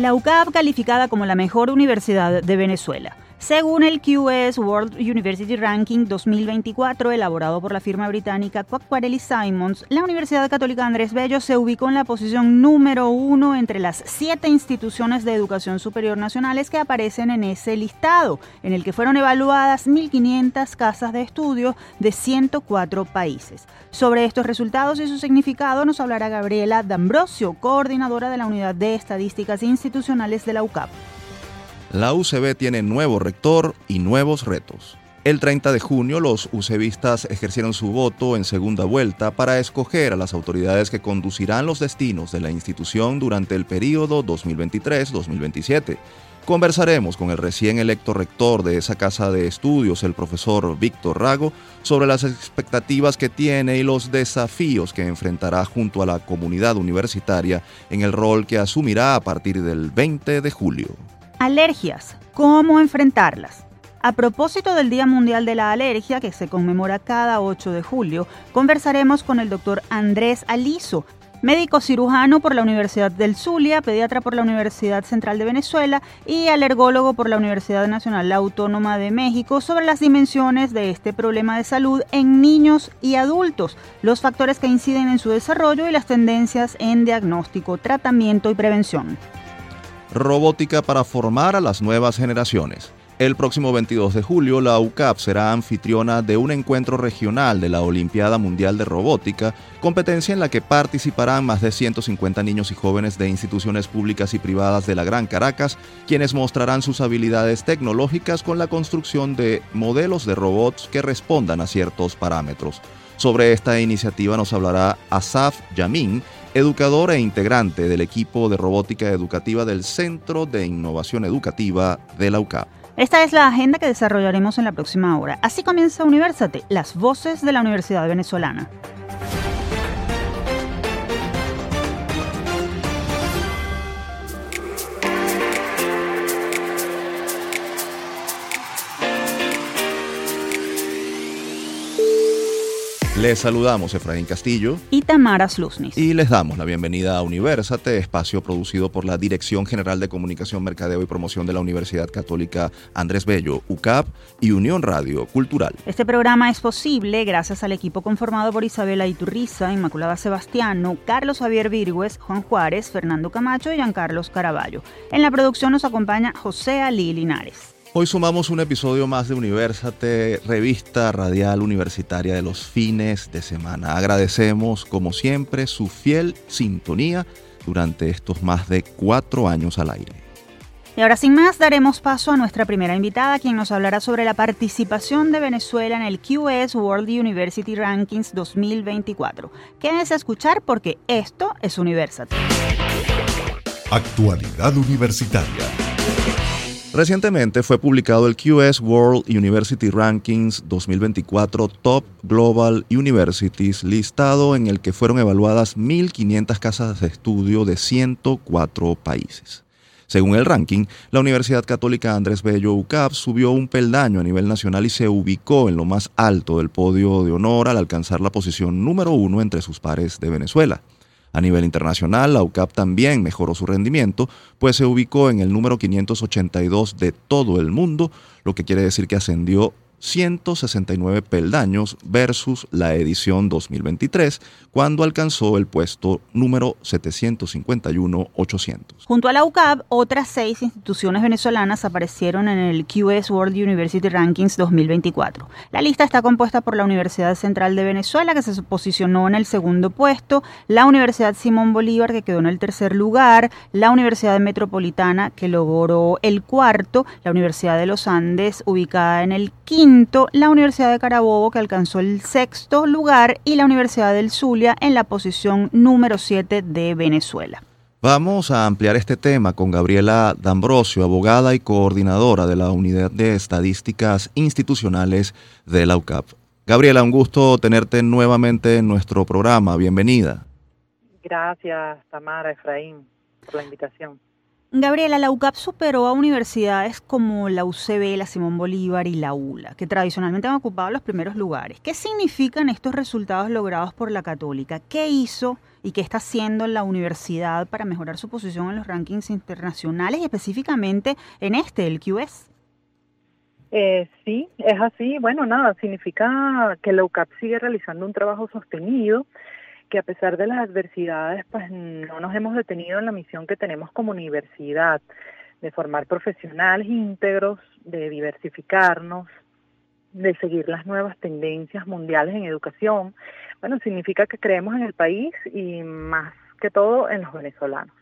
La UCAP calificada como la mejor universidad de Venezuela. Según el QS World University Ranking 2024, elaborado por la firma británica Quacquarelli Simons, la Universidad Católica Andrés Bello se ubicó en la posición número uno entre las siete instituciones de educación superior nacionales que aparecen en ese listado, en el que fueron evaluadas 1.500 casas de estudio de 104 países. Sobre estos resultados y su significado nos hablará Gabriela D'Ambrosio, coordinadora de la Unidad de Estadísticas Institucionales de la UCAP la UCB tiene nuevo rector y nuevos retos. El 30 de junio los UCBistas ejercieron su voto en segunda vuelta para escoger a las autoridades que conducirán los destinos de la institución durante el periodo 2023-2027. Conversaremos con el recién electo rector de esa casa de estudios, el profesor Víctor Rago, sobre las expectativas que tiene y los desafíos que enfrentará junto a la comunidad universitaria en el rol que asumirá a partir del 20 de julio. Alergias. ¿Cómo enfrentarlas? A propósito del Día Mundial de la Alergia, que se conmemora cada 8 de julio, conversaremos con el doctor Andrés Aliso, médico cirujano por la Universidad del Zulia, pediatra por la Universidad Central de Venezuela y alergólogo por la Universidad Nacional Autónoma de México, sobre las dimensiones de este problema de salud en niños y adultos, los factores que inciden en su desarrollo y las tendencias en diagnóstico, tratamiento y prevención robótica para formar a las nuevas generaciones. El próximo 22 de julio, la UCAP será anfitriona de un encuentro regional de la Olimpiada Mundial de Robótica, competencia en la que participarán más de 150 niños y jóvenes de instituciones públicas y privadas de la Gran Caracas, quienes mostrarán sus habilidades tecnológicas con la construcción de modelos de robots que respondan a ciertos parámetros. Sobre esta iniciativa nos hablará Asaf Yamin, educador e integrante del equipo de robótica educativa del Centro de Innovación Educativa de la UCAP. Esta es la agenda que desarrollaremos en la próxima hora. Así comienza Universate, las voces de la Universidad Venezolana. Les saludamos Efraín Castillo y Tamara Slusnis. Y les damos la bienvenida a Universate, espacio producido por la Dirección General de Comunicación, Mercadeo y Promoción de la Universidad Católica Andrés Bello, UCAP y Unión Radio Cultural. Este programa es posible gracias al equipo conformado por Isabela Iturriza, Inmaculada Sebastiano, Carlos Javier Virgües, Juan Juárez, Fernando Camacho y Giancarlos Caraballo. En la producción nos acompaña José Ali Linares. Hoy sumamos un episodio más de Universate, revista radial universitaria de los fines de semana. Agradecemos, como siempre, su fiel sintonía durante estos más de cuatro años al aire. Y ahora sin más, daremos paso a nuestra primera invitada, quien nos hablará sobre la participación de Venezuela en el QS World University Rankings 2024. Quédense a escuchar porque esto es Universate. Actualidad Universitaria. Recientemente fue publicado el QS World University Rankings 2024 Top Global Universities, listado en el que fueron evaluadas 1.500 casas de estudio de 104 países. Según el ranking, la Universidad Católica Andrés Bello UCAP subió un peldaño a nivel nacional y se ubicó en lo más alto del podio de honor al alcanzar la posición número uno entre sus pares de Venezuela. A nivel internacional, la UCAP también mejoró su rendimiento, pues se ubicó en el número 582 de todo el mundo, lo que quiere decir que ascendió 169 peldaños versus la edición 2023, cuando alcanzó el puesto número 751-800. Junto a la UCAP, otras seis instituciones venezolanas aparecieron en el QS World University Rankings 2024. La lista está compuesta por la Universidad Central de Venezuela, que se posicionó en el segundo puesto, la Universidad Simón Bolívar, que quedó en el tercer lugar, la Universidad Metropolitana, que logró el cuarto, la Universidad de los Andes, ubicada en el quinto, la Universidad de Carabobo que alcanzó el sexto lugar y la Universidad del Zulia en la posición número 7 de Venezuela. Vamos a ampliar este tema con Gabriela D'Ambrosio, abogada y coordinadora de la Unidad de Estadísticas Institucionales de la UCAP. Gabriela, un gusto tenerte nuevamente en nuestro programa. Bienvenida. Gracias, Tamara, Efraín, por la invitación. Gabriela, la UCAP superó a universidades como la UCB, la Simón Bolívar y la ULA, que tradicionalmente han ocupado los primeros lugares. ¿Qué significan estos resultados logrados por la Católica? ¿Qué hizo y qué está haciendo la universidad para mejorar su posición en los rankings internacionales y específicamente en este, el QS? Eh, sí, es así. Bueno, nada, significa que la UCAP sigue realizando un trabajo sostenido que a pesar de las adversidades, pues no nos hemos detenido en la misión que tenemos como universidad, de formar profesionales íntegros, de diversificarnos, de seguir las nuevas tendencias mundiales en educación. Bueno, significa que creemos en el país y más que todo en los venezolanos.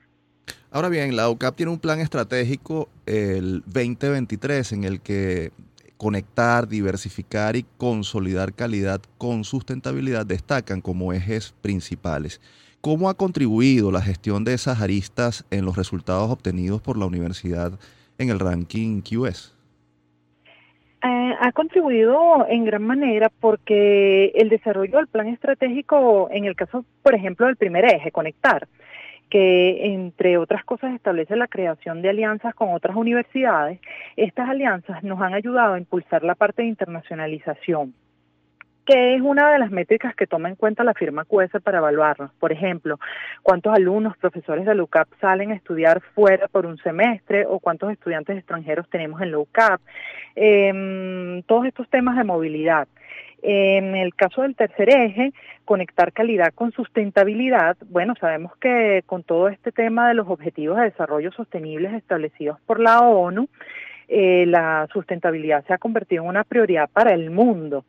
Ahora bien, la UCAP tiene un plan estratégico el 2023 en el que conectar, diversificar y consolidar calidad con sustentabilidad destacan como ejes principales. ¿Cómo ha contribuido la gestión de esas aristas en los resultados obtenidos por la universidad en el ranking QS? Eh, ha contribuido en gran manera porque el desarrollo del plan estratégico, en el caso, por ejemplo, del primer eje, conectar, que entre otras cosas establece la creación de alianzas con otras universidades. Estas alianzas nos han ayudado a impulsar la parte de internacionalización que es una de las métricas que toma en cuenta la firma QS para evaluarnos. Por ejemplo, cuántos alumnos, profesores de LUCAP salen a estudiar fuera por un semestre o cuántos estudiantes extranjeros tenemos en LUCAP. Em, todos estos temas de movilidad. En el caso del tercer eje, conectar calidad con sustentabilidad, bueno, sabemos que con todo este tema de los objetivos de desarrollo sostenibles establecidos por la ONU, eh, la sustentabilidad se ha convertido en una prioridad para el mundo.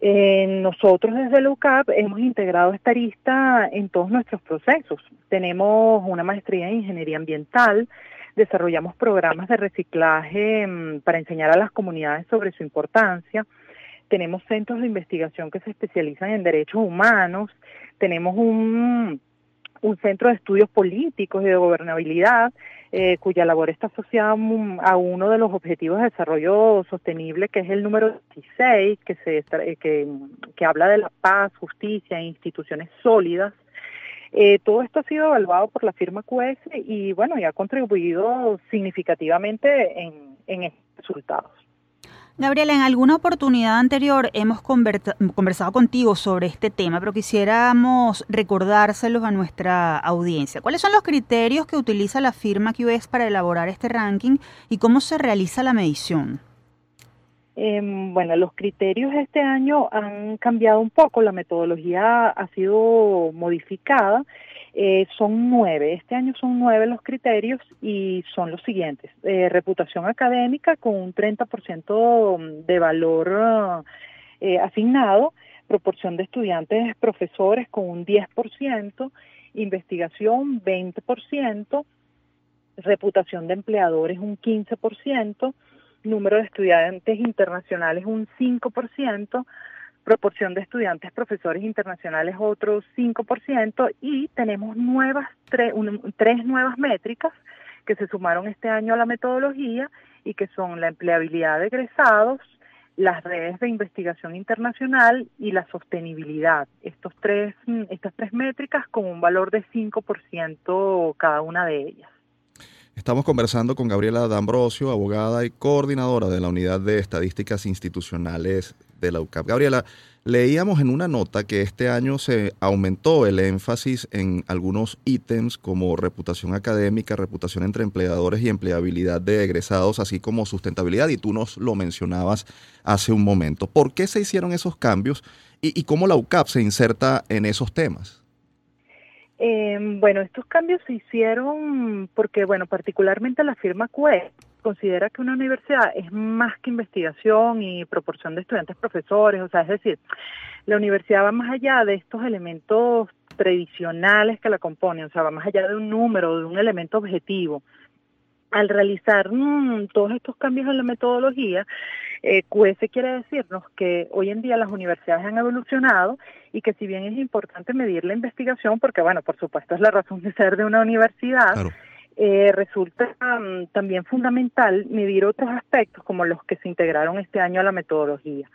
nosotros desde el UCAP hemos integrado esta arista en todos nuestros procesos. Tenemos una maestría en ingeniería ambiental, desarrollamos programas de reciclaje mm, para enseñar a las comunidades sobre su importancia, tenemos centros de investigación que se especializan en derechos humanos, tenemos un, un centro de estudios políticos y de gobernabilidad, eh, cuya labor está asociada a uno de los objetivos de desarrollo sostenible, que es el número 16, que, se, eh, que, que habla de la paz, justicia e instituciones sólidas. Eh, todo esto ha sido evaluado por la firma QS y bueno, y ha contribuido significativamente en, en resultados. Gabriela, en alguna oportunidad anterior hemos conversado contigo sobre este tema, pero quisiéramos recordárselos a nuestra audiencia. ¿Cuáles son los criterios que utiliza la firma QS para elaborar este ranking y cómo se realiza la medición? Em, bueno, los criterios este año han cambiado un poco, la metodología ha sido modificada eh, son nueve, este año son nueve los criterios y son los siguientes. Eh, reputación académica con un 30% de valor eh, asignado, proporción de estudiantes profesores con un 10%, investigación 20%, reputación de empleadores un 15%, número de estudiantes internacionales un 5%, proporción de estudiantes profesores internacionales otro 5% y tenemos nuevas tres nuevas métricas que se sumaron este año a la metodología y que son la empleabilidad de egresados, las redes de investigación internacional y la sostenibilidad. Estos tres, estas tres métricas con un valor de 5% cada una de ellas. Estamos conversando con Gabriela D'Ambrosio, abogada y coordinadora de la Unidad de Estadísticas Institucionales de la UCAP. Gabriela, leíamos en una nota que este año se aumentó el énfasis en algunos ítems como reputación académica, reputación entre empleadores y empleabilidad de egresados, así como sustentabilidad, y tú nos lo mencionabas hace un momento. ¿Por qué se hicieron esos cambios y, cómo la UCAP se inserta en esos temas? Eh, bueno, estos cambios se hicieron porque, bueno, particularmente la firma QE considera que una universidad es más que investigación y proporción de estudiantes profesores, o sea, es decir, la universidad va más allá de estos elementos tradicionales que la componen, o sea, va más allá de un número, de un elemento objetivo. Al realizar mm, todos estos cambios en la metodología, eh, QS quiere decirnos que hoy en día las universidades han evolucionado y que si bien es importante medir la investigación, porque bueno, por supuesto es la razón de ser de una universidad, eh, resulta mm, también fundamental medir otros aspectos como los que se integraron este año a la metodología.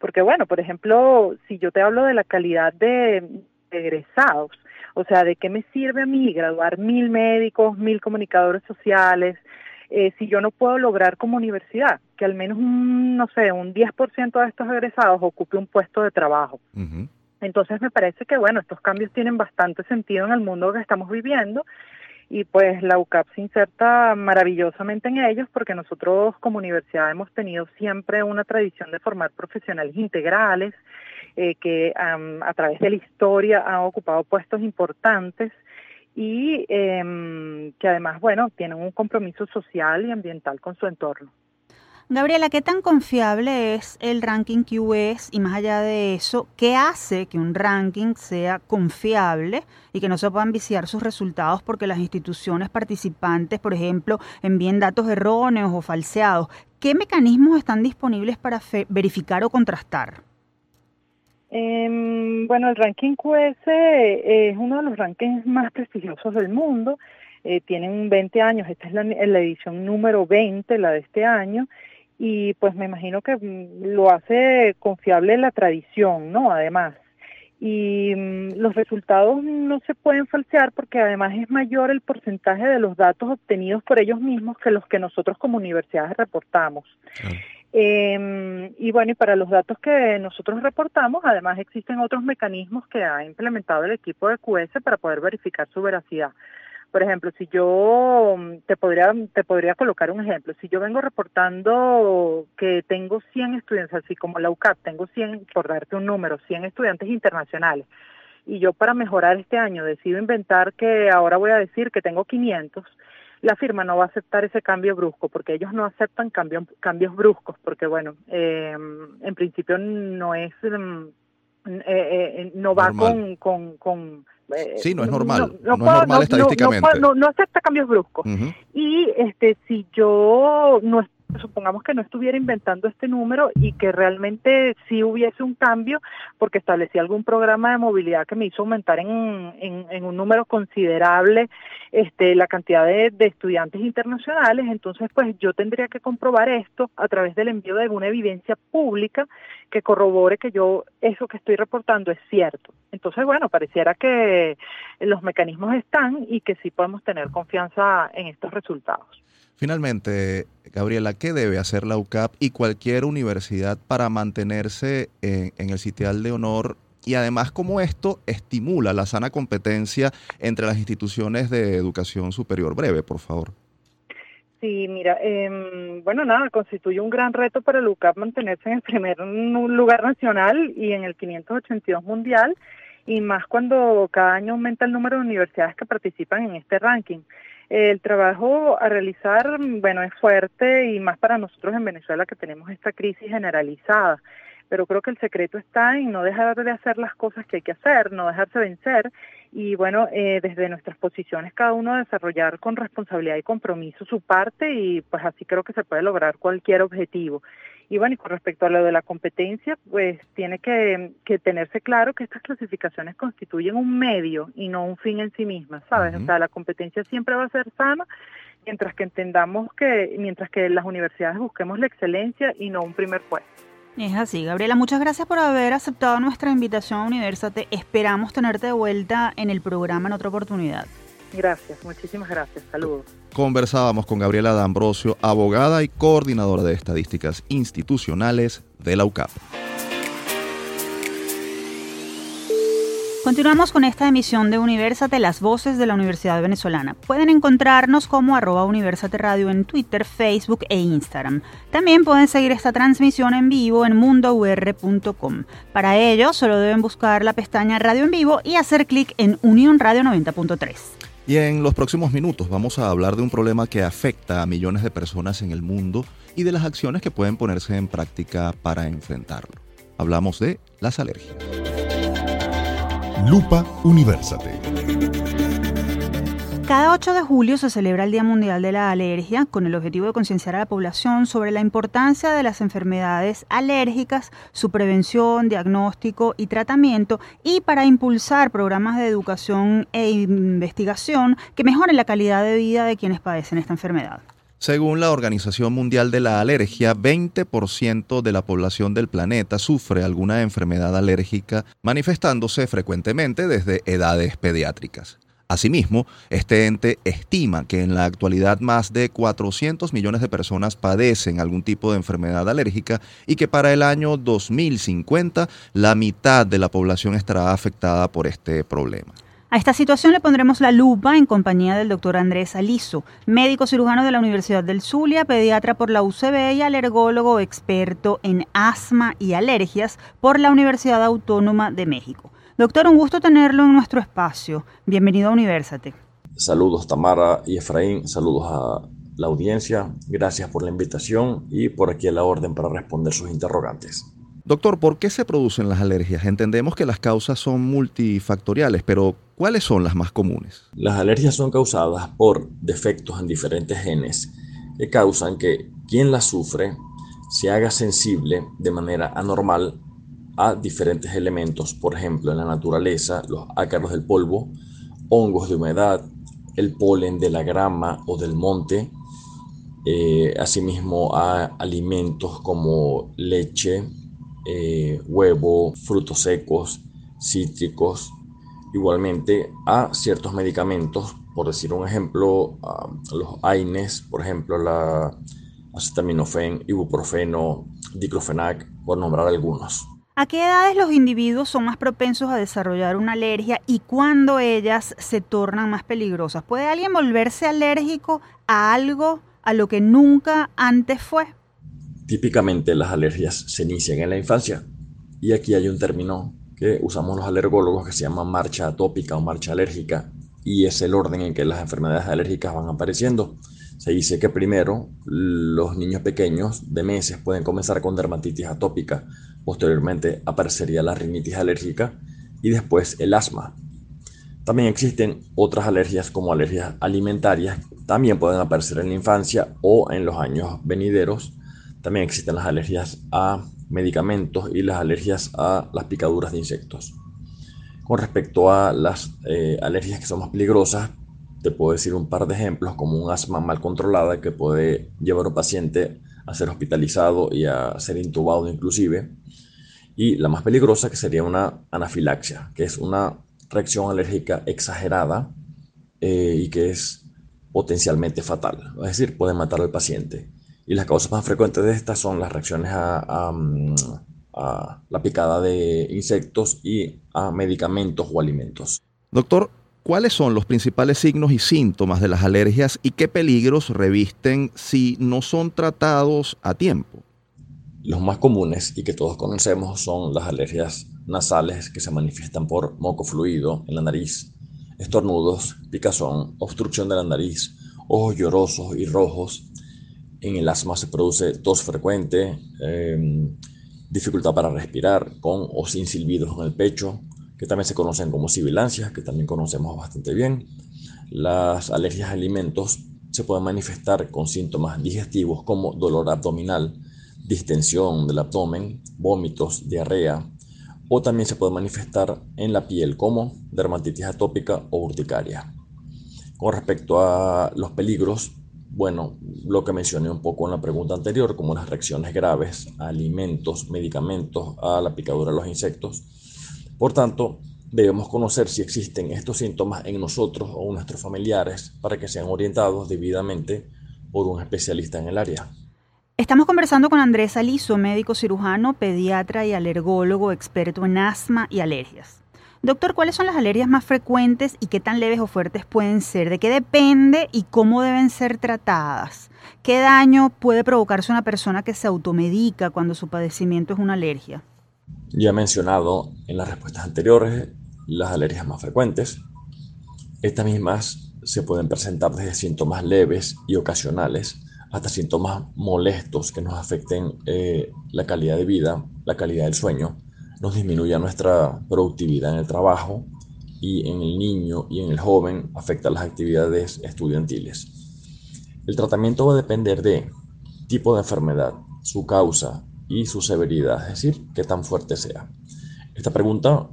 Porque bueno, por ejemplo, si yo te hablo de la calidad de, egresados, O sea, ¿de qué me sirve a mí graduar mil médicos, mil comunicadores sociales, eh, si yo no puedo lograr como universidad que al menos un, no sé, un 10% de estos egresados ocupe un puesto de trabajo? Entonces me parece que, bueno, estos cambios tienen bastante sentido en el mundo que estamos viviendo y pues la UCAP se inserta maravillosamente en ellos porque nosotros como universidad hemos tenido siempre una tradición de formar profesionales integrales eh, que a través de la historia han ocupado puestos importantes y em, que además, bueno, tienen un compromiso social y ambiental con su entorno. Gabriela, ¿qué tan confiable es el ranking QS y más allá de eso, qué hace que un ranking sea confiable y que no se puedan viciar sus resultados porque las instituciones participantes, por ejemplo, envíen datos erróneos o falseados? ¿Qué mecanismos están disponibles para verificar o contrastar? Eh, bueno, el ranking QS es uno de los rankings más prestigiosos del mundo. Eh, tienen 20 años, esta es la, la edición número 20, la de este año, y pues me imagino que mm, lo hace confiable la tradición, ¿no? Además. Y mm, los resultados no se pueden falsear porque además es mayor el porcentaje de los datos obtenidos por ellos mismos que los que nosotros como universidades reportamos. Eh, y bueno, y para los datos que nosotros reportamos, además existen otros mecanismos que ha implementado el equipo de QS para poder verificar su veracidad. Por ejemplo, si yo te podría, te podría colocar un ejemplo, si yo vengo reportando que tengo 100 estudiantes, así como la UCAP, tengo 100, por darte un número, 100 estudiantes internacionales, y yo para mejorar este año decido inventar que ahora voy a decir que tengo 500, la firma no va a aceptar ese cambio brusco, porque ellos no aceptan cambios bruscos, porque bueno, eh, en principio no es, mm, eh, eh, no va con, con eh, sí, no es normal. No, es normal estadísticamente. No, acepta cambios bruscos. Y este, si yo no supongamos que no estuviera inventando este número y que realmente sí hubiese un cambio porque establecí algún programa de movilidad que me hizo aumentar en, un número considerable este, la cantidad de, de, estudiantes internacionales, entonces pues yo tendría que comprobar esto a través del envío de alguna evidencia pública que corrobore que yo eso que estoy reportando es cierto. Entonces, bueno, pareciera que los mecanismos están y que sí podemos tener confianza en estos resultados. Finalmente, Gabriela, ¿qué debe hacer la UCAP y cualquier universidad para mantenerse en, el sitial de honor y además cómo esto estimula la sana competencia entre las instituciones de educación superior? Breve, por favor. Sí, mira, eh, bueno, nada, constituye un gran reto para la UCAP mantenerse en el primer lugar nacional y en el 582 mundial, y más cuando cada año aumenta el número de universidades que participan en este ranking. El trabajo a realizar, bueno, es fuerte y más para nosotros en Venezuela que tenemos esta crisis generalizada. Pero creo que el secreto está en no dejar de hacer las cosas que hay que hacer, no dejarse vencer y bueno, eh, desde nuestras posiciones cada uno desarrollar con responsabilidad y compromiso su parte y pues así creo que se puede lograr cualquier objetivo. Y bueno, y con respecto a lo de la competencia, pues tiene que, tenerse claro que estas clasificaciones constituyen un medio y no un fin en sí misma, ¿sabes? O sea, la competencia siempre va a ser sana mientras que entendamos que, mientras que las universidades busquemos la excelencia y no un primer puesto. Es así, Gabriela, muchas gracias por haber aceptado nuestra invitación a Universate. Esperamos tenerte de vuelta en el programa en otra oportunidad. Gracias, muchísimas gracias. Saludos. Conversábamos con Gabriela D'Ambrosio, abogada y coordinadora de estadísticas institucionales de la UCAP. Continuamos con esta emisión de Universate, las voces de la Universidad Venezolana. Pueden encontrarnos como arroba Universate Radio en Twitter, Facebook e Instagram. También pueden seguir esta transmisión en vivo en mundour.com. Para ello, solo deben buscar la pestaña Radio en Vivo y hacer clic en Unión Radio 90.3. Y en los próximos minutos vamos a hablar de un problema que afecta a millones de personas en el mundo y de las acciones que pueden ponerse en práctica para enfrentarlo. Hablamos de las alergias. Lupa Universate. Cada 8 de julio se celebra el Día Mundial de la Alergia con el objetivo de concienciar a la población sobre la importancia de las enfermedades alérgicas, su prevención, diagnóstico y tratamiento y para impulsar programas de educación e investigación que mejoren la calidad de vida de quienes padecen esta enfermedad. Según la Organización Mundial de la Alergia, 20% de la población del planeta sufre alguna enfermedad alérgica, manifestándose frecuentemente desde edades pediátricas. Asimismo, este ente estima que en la actualidad más de 400 millones de personas padecen algún tipo de enfermedad alérgica y que para el año 2050 la mitad de la población estará afectada por este problema. A esta situación le pondremos la lupa en compañía del doctor Andrés Aliso, médico cirujano de la Universidad del Zulia, pediatra por la UCB y alergólogo experto en asma y alergias por la Universidad Autónoma de México. Doctor, un gusto tenerlo en nuestro espacio. Bienvenido a Universate. Saludos Tamara y Efraín, saludos a la audiencia. Gracias por la invitación y por aquí a la orden para responder sus interrogantes. Doctor, ¿por qué se producen las alergias? Entendemos que las causas son multifactoriales, pero ¿cuáles son las más comunes? Las alergias son causadas por defectos en diferentes genes que causan que quien las sufre se haga sensible de manera anormal a diferentes elementos, por ejemplo, en la naturaleza, los ácaros del polvo, hongos de humedad, el polen de la grama o del monte, eh, asimismo a alimentos como leche, eh, huevo, frutos secos, cítricos, igualmente a ciertos medicamentos, por decir un ejemplo, los AINES, por ejemplo, la acetaminofén, ibuprofeno, diclofenac, por nombrar algunos. ¿A qué edades los individuos son más propensos a desarrollar una alergia y cuándo ellas se tornan más peligrosas? ¿Puede alguien volverse alérgico a algo a lo que nunca antes fue? Típicamente las alergias se inician en la infancia y aquí hay un término que usamos los alergólogos que se llama marcha atópica o marcha alérgica y es el orden en que las enfermedades alérgicas van apareciendo. Se dice que primero los niños pequeños de meses pueden comenzar con dermatitis atópica, posteriormente aparecería la rinitis alérgica y después el asma. También existen otras alergias como alergias alimentarias, también pueden aparecer en la infancia o en los años venideros. También existen las alergias a medicamentos y las alergias a las picaduras de insectos. Con respecto a las eh, alergias que son más peligrosas, te puedo decir un par de ejemplos, como un asma mal controlada que puede llevar a un paciente a ser hospitalizado y a ser intubado inclusive. Y la más peligrosa que sería una anafilaxia, que es una reacción alérgica exagerada eh, y que es potencialmente fatal, es decir, puede matar al paciente. Y las causas más frecuentes de estas son las reacciones a, a la picada de insectos y a medicamentos o alimentos. Doctor, ¿Cuáles son los principales signos y síntomas de las alergias y qué peligros revisten si no son tratados a tiempo? Los más comunes y que todos conocemos son las alergias nasales que se manifiestan por moco fluido en la nariz, estornudos, picazón, obstrucción de la nariz, ojos llorosos y rojos. En el asma se produce tos frecuente, em, dificultad para respirar con o sin silbidos en el pecho, que también se conocen como sibilancias, que también conocemos bastante bien. Las alergias a alimentos se pueden manifestar con síntomas digestivos como dolor abdominal, distensión del abdomen, vómitos, diarrea, o también se puede manifestar en la piel como dermatitis atópica o urticaria. Con respecto a los peligros, bueno, lo que mencioné un poco en la pregunta anterior, como las reacciones graves alimentos, medicamentos, a la picadura de los insectos, por tanto, debemos conocer si existen estos síntomas en nosotros o en nuestros familiares para que sean orientados debidamente por un especialista en el área. Estamos conversando con Andrés Aliso, médico cirujano, pediatra y alergólogo experto en asma y alergias. Doctor, ¿cuáles son las alergias más frecuentes y qué tan leves o fuertes pueden ser? ¿De qué depende y cómo deben ser tratadas? ¿Qué daño puede provocarse una persona que se automedica cuando su padecimiento es una alergia? Ya he mencionado en las respuestas anteriores las alergias más frecuentes. Estas mismas se pueden presentar desde síntomas leves y ocasionales hasta síntomas molestos que nos afecten eh, la calidad de vida, la calidad del sueño, nos disminuya nuestra productividad en el trabajo y en el niño y en el joven afecta las actividades estudiantiles. El tratamiento va a depender de tipo de enfermedad, su causa, y su severidad, es decir, qué tan fuerte sea. Esta pregunta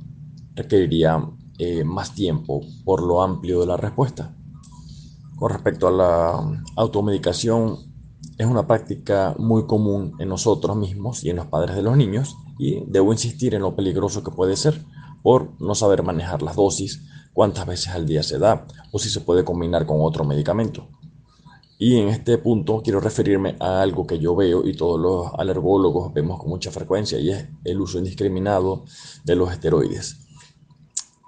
requeriría eh, más tiempo por lo amplio de la respuesta. Con respecto a la automedicación, es una práctica muy común en nosotros mismos y en los padres de los niños y debo insistir en lo peligroso que puede ser por no saber manejar las dosis, cuántas veces al día se da o si se puede combinar con otro medicamento. Y en este punto quiero referirme a algo que yo veo y todos los alergólogos vemos con mucha frecuencia y es el uso indiscriminado de los esteroides.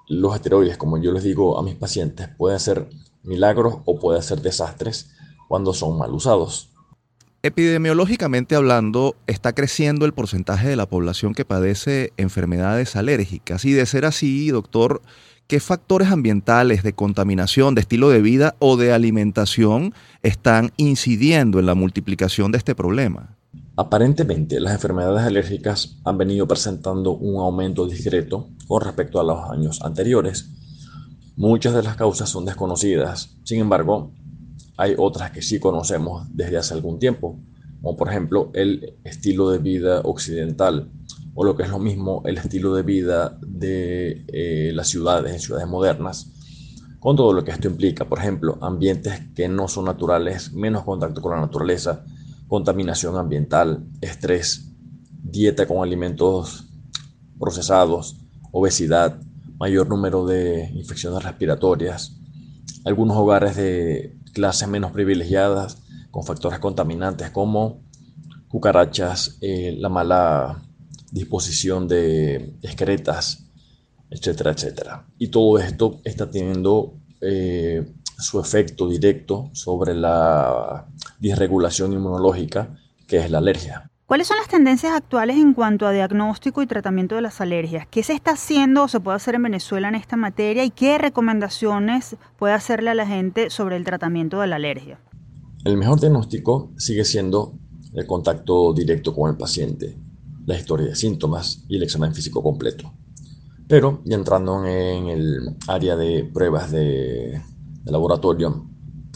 Los esteroides, como yo les digo a mis pacientes, pueden ser milagros o pueden ser desastres cuando son mal usados. Epidemiológicamente hablando, está creciendo el porcentaje de la población que padece enfermedades alérgicas. Y de ser así, doctor, ¿qué factores ambientales de contaminación, de estilo de vida o de alimentación están incidiendo en la multiplicación de este problema? Aparentemente, las enfermedades alérgicas han venido presentando un aumento discreto con respecto a los años anteriores. Muchas de las causas son desconocidas, sin embargo, hay otras que sí conocemos desde hace algún tiempo, como por ejemplo el estilo de vida occidental, o lo que es lo mismo, el estilo de vida de eh, las ciudades, ciudades modernas, con todo lo que esto implica. Por ejemplo, ambientes que no son naturales, menos contacto con la naturaleza, contaminación ambiental, estrés, dieta con alimentos procesados, obesidad, mayor número de infecciones respiratorias, algunos hogares de clases menos privilegiadas con factores contaminantes como cucarachas, eh, la mala disposición de excretas, etcétera, etcétera. Y todo esto está teniendo eh, su efecto directo sobre la disregulación inmunológica, que es la alergia. ¿Cuáles son las tendencias actuales en cuanto a diagnóstico y tratamiento de las alergias? ¿Qué se está haciendo o se puede hacer en Venezuela en esta materia y qué recomendaciones puede hacerle a la gente sobre el tratamiento de la alergia? El mejor diagnóstico sigue siendo el contacto directo con el paciente, la historia de síntomas y el examen físico completo. Pero ya entrando en el área de pruebas de, laboratorio,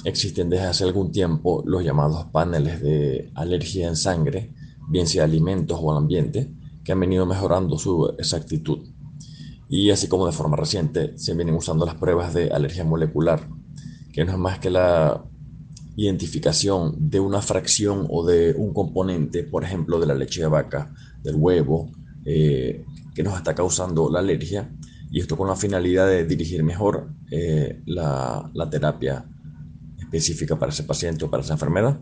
existen desde hace algún tiempo los llamados paneles de alergia en sangre, bien sea alimentos o al ambiente, que han venido mejorando su exactitud. Y así como de forma reciente se vienen usando las pruebas de alergia molecular, que no es más que la identificación de una fracción o de un componente, por ejemplo, de la leche de vaca, del huevo, eh, que nos está causando la alergia, y esto con la finalidad de dirigir mejor eh, la, terapia específica para ese paciente o para esa enfermedad.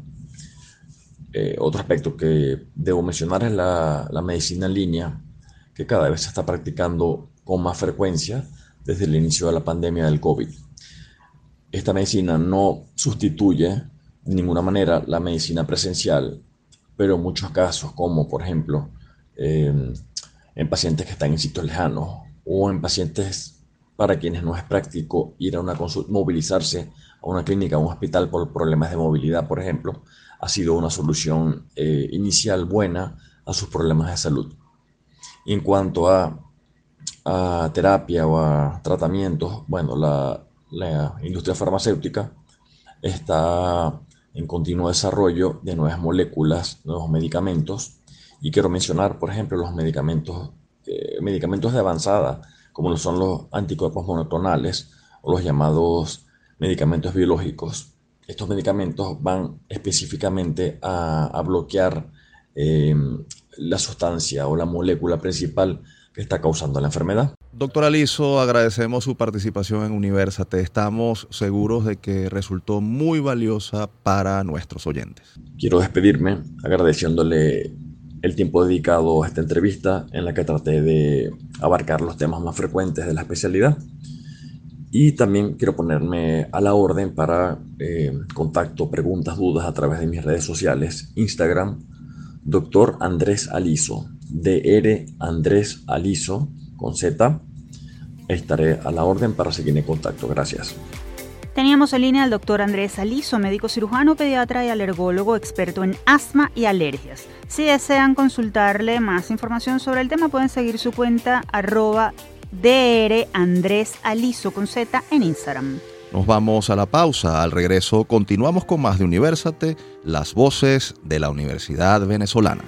Eh, otro aspecto que debo mencionar es la, la medicina en línea, que cada vez se está practicando con más frecuencia desde el inicio de la pandemia del COVID. Esta medicina no sustituye de ninguna manera la medicina presencial, pero en muchos casos, como por ejemplo em, en pacientes que están en sitios lejanos o en pacientes para quienes no es práctico ir a una consulta, movilizarse a una clínica, a un hospital por problemas de movilidad, por ejemplo, ha sido una solución eh, inicial buena a sus problemas de salud. en cuanto a, terapia o a tratamientos, bueno, la, la industria farmacéutica está en continuo desarrollo de nuevas moléculas, nuevos medicamentos. Y quiero mencionar, por ejemplo, los medicamentos, eh, medicamentos de avanzada, como lo son los anticuerpos monoclonales o los llamados medicamentos biológicos. Estos medicamentos van específicamente a, bloquear eh, la sustancia o la molécula principal que está causando la enfermedad. Doctor Aliso, agradecemos su participación en Universate. Estamos seguros de que resultó muy valiosa para nuestros oyentes. Quiero despedirme agradeciéndole el tiempo dedicado a esta entrevista en la que traté de abarcar los temas más frecuentes de la especialidad. Y también quiero ponerme a la orden para eh, contacto, preguntas, dudas a través de mis redes sociales, Instagram, doctor Andrés Aliso, DR Andrés Aliso con Z. Estaré a la orden para seguir en contacto. Gracias. Teníamos en línea al doctor Andrés Aliso, médico cirujano, pediatra y alergólogo experto en asma y alergias. Si desean consultarle más información sobre el tema, pueden seguir su cuenta arroba DR Andrés Aliso con Z en Instagram. Nos vamos a la pausa. Al regreso continuamos con más de Universate, las voces de la Universidad Venezolana.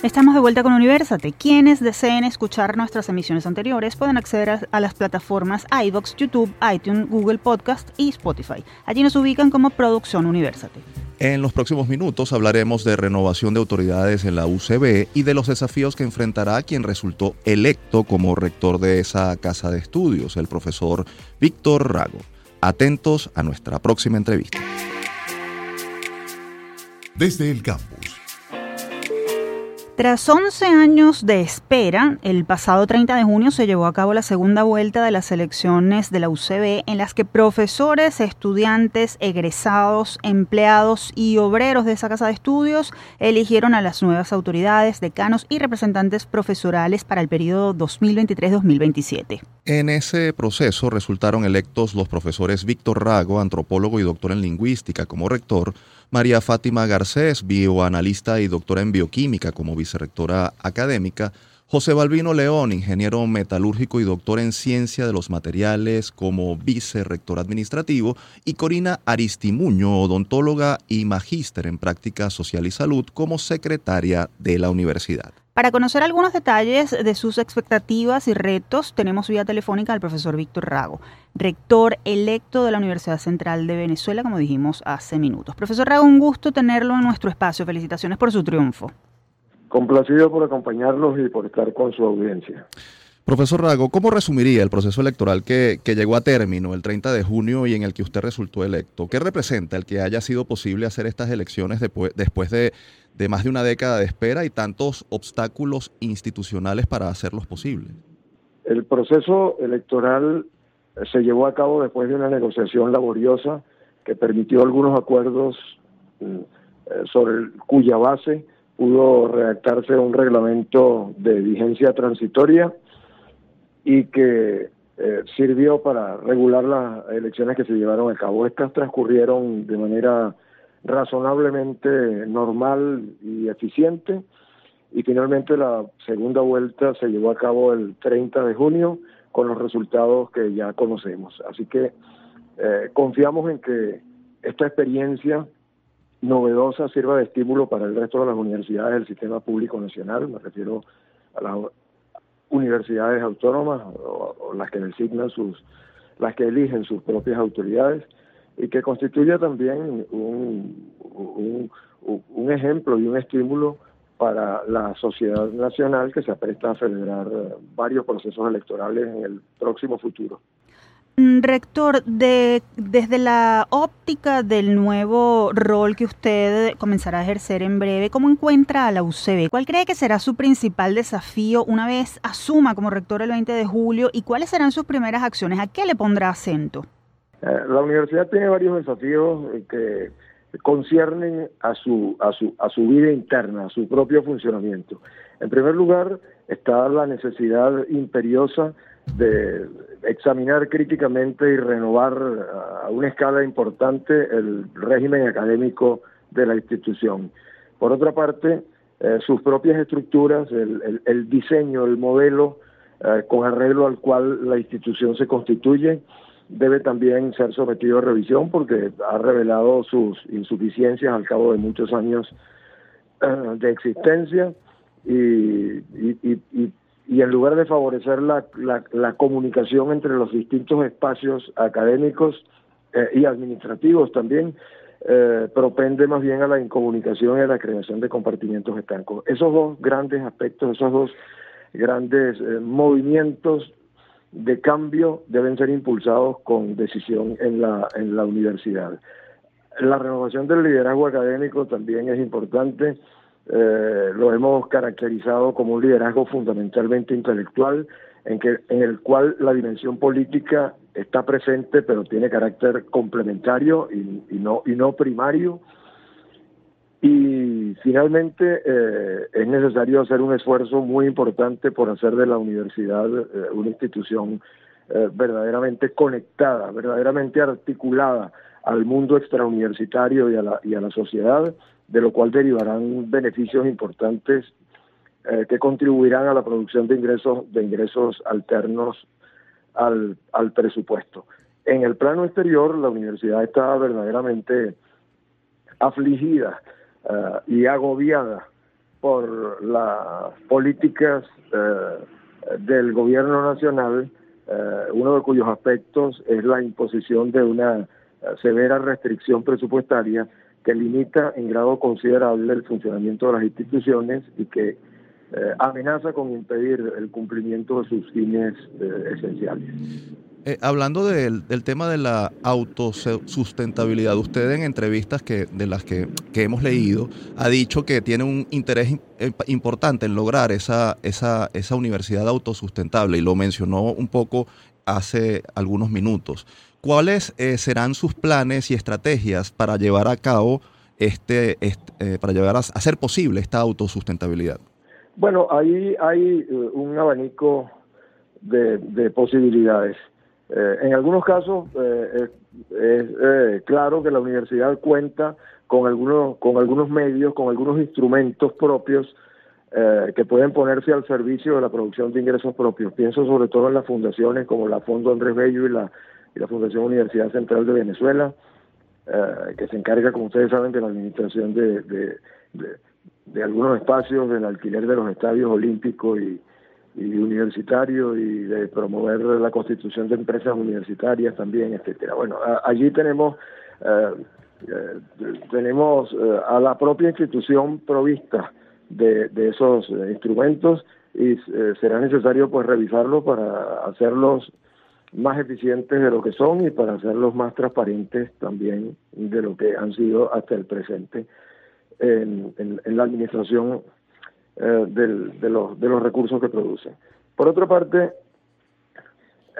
Estamos de vuelta con Universate. Quienes deseen escuchar nuestras emisiones anteriores pueden acceder a, las plataformas iVox, YouTube, iTunes, Google Podcast y Spotify. Allí nos ubican como Producción Universate. En los próximos minutos hablaremos de renovación de autoridades en la UCB y de los desafíos que enfrentará quien resultó electo como rector de esa casa de estudios, el profesor Víctor Rago. Atentos a nuestra próxima entrevista. Desde el campus. Tras 11 años de espera, el pasado 30 de junio se llevó a cabo la segunda vuelta de las elecciones de la UCB en las que profesores, estudiantes, egresados, empleados y obreros de esa casa de estudios eligieron a las nuevas autoridades, decanos y representantes profesorales para el periodo 2023-2027. En ese proceso resultaron electos los profesores Víctor Rago, antropólogo y doctor en lingüística como rector, María Fátima Garcés, bioanalista y doctora en bioquímica como vicerrectora académica, José Balbino León, ingeniero metalúrgico y doctor en ciencia de los materiales como vicerrector administrativo, y Corina Aristimuño, odontóloga y magíster en práctica social y salud como secretaria de la universidad. Para conocer algunos detalles de sus expectativas y retos, tenemos vía telefónica al profesor Víctor Rago, rector electo de la Universidad Central de Venezuela, como dijimos hace minutos. Profesor Rago, un gusto tenerlo en nuestro espacio. Felicitaciones por su triunfo. Complacido por acompañarlos y por estar con su audiencia. Profesor Rago, ¿cómo resumiría el proceso electoral que, llegó a término el 30 de junio y en el que usted resultó electo? ¿Qué representa el que haya sido posible hacer estas elecciones después, después de, de más de una década de espera y tantos obstáculos institucionales para hacerlos posibles? El proceso electoral se llevó a cabo después de una negociación laboriosa que permitió algunos acuerdos mm, eh, sobre cuya base pudo redactarse un reglamento de vigencia transitoria y que eh, sirvió para regular las elecciones que se llevaron a cabo. Estas transcurrieron de manera razonablemente normal y eficiente y finalmente la segunda vuelta se llevó a cabo el 30 de junio con los resultados que ya conocemos. Así que eh, confiamos en que esta experiencia novedosa sirva de estímulo para el resto de las universidades del sistema público nacional, me refiero a las universidades autónomas o, las que designan sus, las que eligen sus propias autoridades y que constituye también un, un, un ejemplo y un estímulo para la sociedad nacional que se apresta a celebrar varios procesos electorales en el próximo futuro. Mm, rector, de, desde la óptica del nuevo rol que usted comenzará a ejercer en breve, ¿cómo encuentra a la UCB? ¿Cuál cree que será su principal desafío una vez asuma como rector el 20 de julio y cuáles serán sus primeras acciones? ¿A qué le pondrá acento? Eh, la universidad tiene varios desafíos que conciernen a su, a, su, a su vida interna, a su propio funcionamiento. En primer lugar, está la necesidad imperiosa de examinar críticamente y renovar a una escala importante el régimen académico de la institución. Por otra parte, eh, sus propias estructuras, el, diseño, el modelo eh, con arreglo al cual la institución se constituye, debe también ser sometido a revisión porque ha revelado sus insuficiencias al cabo de muchos años eh, de existencia y en lugar de favorecer la, la, comunicación entre los distintos espacios académicos eh, y administrativos también, eh, propende más bien a la incomunicación y a la creación de compartimientos estancos. Esos dos grandes aspectos, esos dos grandes eh, movimientos de cambio deben ser impulsados con decisión en la, en la universidad. La renovación del liderazgo académico también es importante eh, lo hemos caracterizado como un liderazgo fundamentalmente intelectual, en, que, en el cual la dimensión política está presente, pero tiene carácter complementario y, no, y no primario. Y finalmente eh, es necesario hacer un esfuerzo muy importante por hacer de la universidad eh, una institución verdaderamente conectada, verdaderamente articulada al mundo extrauniversitario y a la, y a la sociedad de lo cual derivarán beneficios importantes eh, que contribuirán a la producción de ingresos, de ingresos alternos al, al presupuesto. En el plano exterior, la universidad está verdaderamente afligida eh, y agobiada por las políticas eh, del gobierno nacional, uno de cuyos aspectos es la imposición de una severa restricción presupuestaria que limita en grado considerable el funcionamiento de las instituciones y que amenaza con impedir el cumplimiento de sus fines esenciales. Eh, hablando del, tema de la autosustentabilidad, usted en entrevistas que, de las que, hemos leído ha dicho que tiene un interés eh, importante en lograr esa, esa, esa universidad autosustentable y lo mencionó un poco hace algunos minutos. ¿Cuáles eh, serán sus planes y estrategias para llevar a cabo este, para llevar a hacer posible esta autosustentabilidad? Bueno, ahí hay un abanico de posibilidades. Eh, en algunos casos eh, es eh, claro que la universidad cuenta con algunos, con algunos medios, con algunos instrumentos propios que pueden ponerse al servicio de la producción de ingresos propios. Pienso sobre todo en las fundaciones como la Fondo Andrés Bello y la, y la Fundación Universidad Central de Venezuela, que se encarga, como ustedes saben, de la administración de, de, algunos espacios, del alquiler de los estadios olímpicos y, y universitario y de promover la constitución de empresas universitarias también, etcétera. Bueno, allí tenemos eh, eh, tenemos eh, a la propia institución provista de, de esos instrumentos y será necesario pues revisarlos para hacerlos más eficientes de lo que son y para hacerlos más transparentes también de lo que han sido hasta el presente en, la administración eh, de, los, recursos que producen. Por otra parte,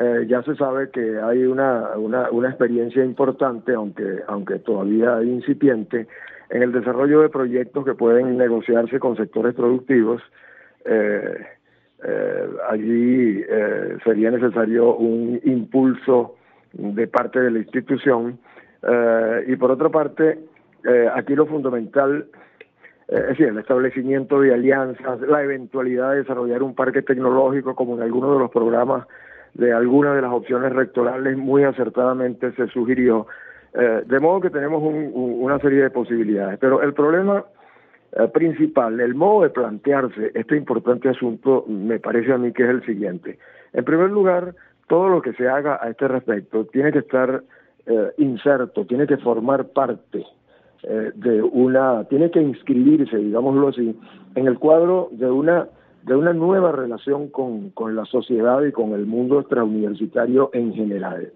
eh, ya se sabe que hay una, una, una, experiencia importante, aunque, aunque todavía incipiente, en el desarrollo de proyectos que pueden negociarse con sectores productivos. Eh, allí sería necesario un impulso de parte de la institución. y por otra parte, aquí lo fundamental es el establecimiento de alianzas, la eventualidad de desarrollar un parque tecnológico como en algunos de los programas de algunas de las opciones rectorales muy acertadamente se sugirió. Eh, de modo que tenemos una serie de posibilidades. Pero el problema eh, principal, el modo de plantearse este importante asunto, me parece a mí que es el siguiente. En primer lugar, todo lo que se haga a este respecto tiene que estar eh, inserto, tiene que formar parte eh, de una, tiene que inscribirse, digámoslo así, en el cuadro de una, de una nueva relación con, con la sociedad y con el mundo extrauniversitario en general.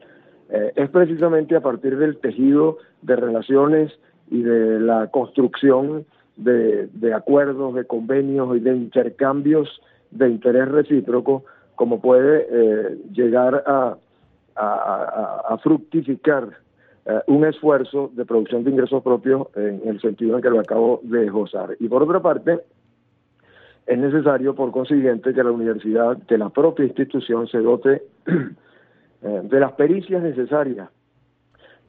Eh, es precisamente a partir del tejido de relaciones y de la construcción de, acuerdos, de convenios y de intercambios de interés recíproco como puede eh, llegar a fructificar eh, un esfuerzo de producción de ingresos propios en el sentido en que lo acabo de gozar. Y por otra parte, es necesario, por consiguiente, que la universidad, que la propia institución se dote eh, de las pericias necesarias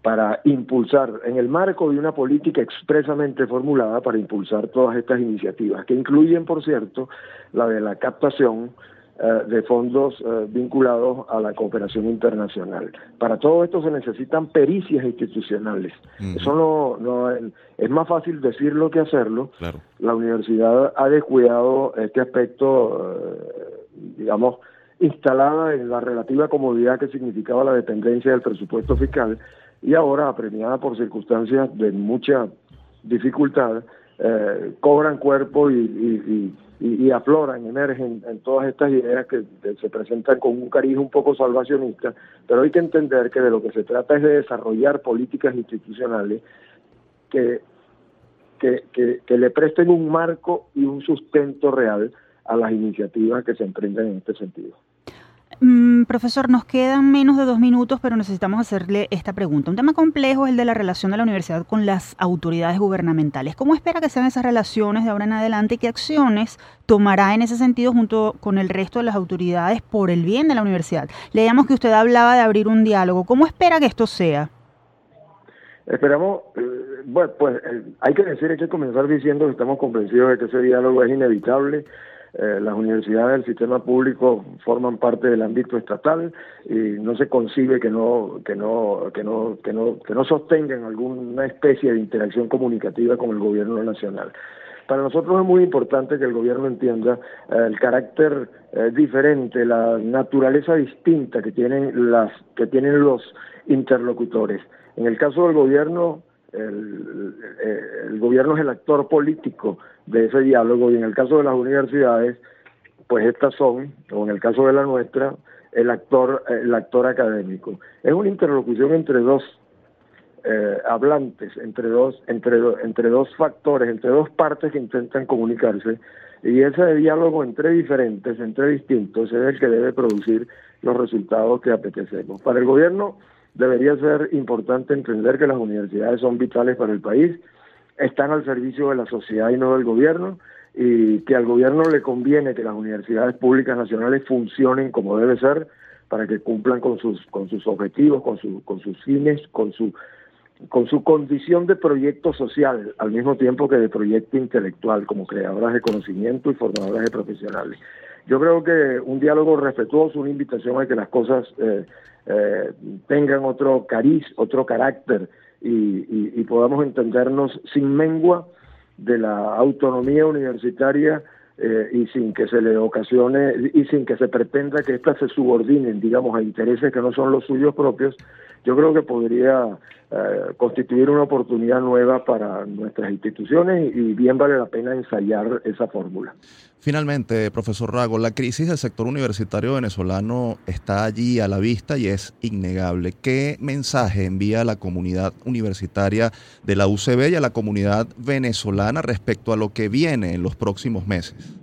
para impulsar, en el marco de una política expresamente formulada para impulsar todas estas iniciativas, que incluyen, por cierto, la de la captación eh, de fondos eh, vinculados a la cooperación internacional. Para todo esto se necesitan pericias institucionales. Eso no, no es más fácil decirlo que hacerlo. La universidad ha descuidado este aspecto, eh, digamos, instalada en la relativa comodidad que significaba la dependencia del presupuesto fiscal y ahora apremiada por circunstancias de mucha dificultad, cobran cuerpo y y, afloran, emergen en todas estas ideas que, se presentan con un cariño un poco salvacionista, pero hay que entender que de lo que se trata es de desarrollar políticas institucionales que, que, que, le presten un marco y un sustento real a las iniciativas que se emprenden en este sentido. Mm, profesor, nos quedan menos de dos minutos, pero necesitamos hacerle esta pregunta. Un tema complejo es el de la relación de la universidad con las autoridades gubernamentales. ¿Cómo espera que sean esas relaciones de ahora en adelante y qué acciones tomará en ese sentido junto con el resto de las autoridades por el bien de la universidad? Leíamos que usted hablaba de abrir un diálogo. ¿Cómo espera que esto sea? Esperamos, eh, bueno, pues eh, hay que decir, hay que comenzar diciendo que estamos convencidos de que ese diálogo es inevitable eh, las universidades del sistema público forman parte del ámbito estatal y no se concibe que no que no que no que no que no sostengan alguna especie de interacción comunicativa con el gobierno nacional. Para nosotros es muy importante que el gobierno entienda eh, el carácter eh, diferente, la naturaleza distinta que tienen las que tienen los interlocutores. En el caso del gobierno, el, gobierno es el actor político de ese diálogo y en el caso de las universidades, pues estas son, o en el caso de la nuestra, el actor, el actor académico. Es una interlocución entre dos eh, hablantes, entre dos, entre, entre dos factores, entre dos partes que intentan comunicarse, y ese diálogo entre diferentes, entre distintos, es el que debe producir los resultados que apetecemos. Para el gobierno debería ser importante entender que las universidades son vitales para el país, están al servicio de la sociedad y no del gobierno, y que al gobierno le conviene que las universidades públicas nacionales funcionen como debe ser para que cumplan con sus con sus objetivos, con su, con sus fines, con su con su condición de proyecto social, al mismo tiempo que de proyecto intelectual, como creadoras de conocimiento y formadoras de profesionales. Yo creo que un diálogo respetuoso, una invitación a que las cosas eh, eh, tengan otro cariz, otro carácter y podamos entendernos sin mengua de la autonomía universitaria eh, y sin que se le ocasione y sin que se pretenda que éstas se subordinen, digamos, a intereses que no son los suyos propios, yo creo que podría eh, constituir una oportunidad nueva para nuestras instituciones y bien vale la pena ensayar esa fórmula. Finalmente, profesor Rago, la crisis del sector universitario venezolano está allí a la vista y es innegable. ¿Qué mensaje envía a la comunidad universitaria de la UCB y a la comunidad venezolana respecto a lo que viene en los próximos meses?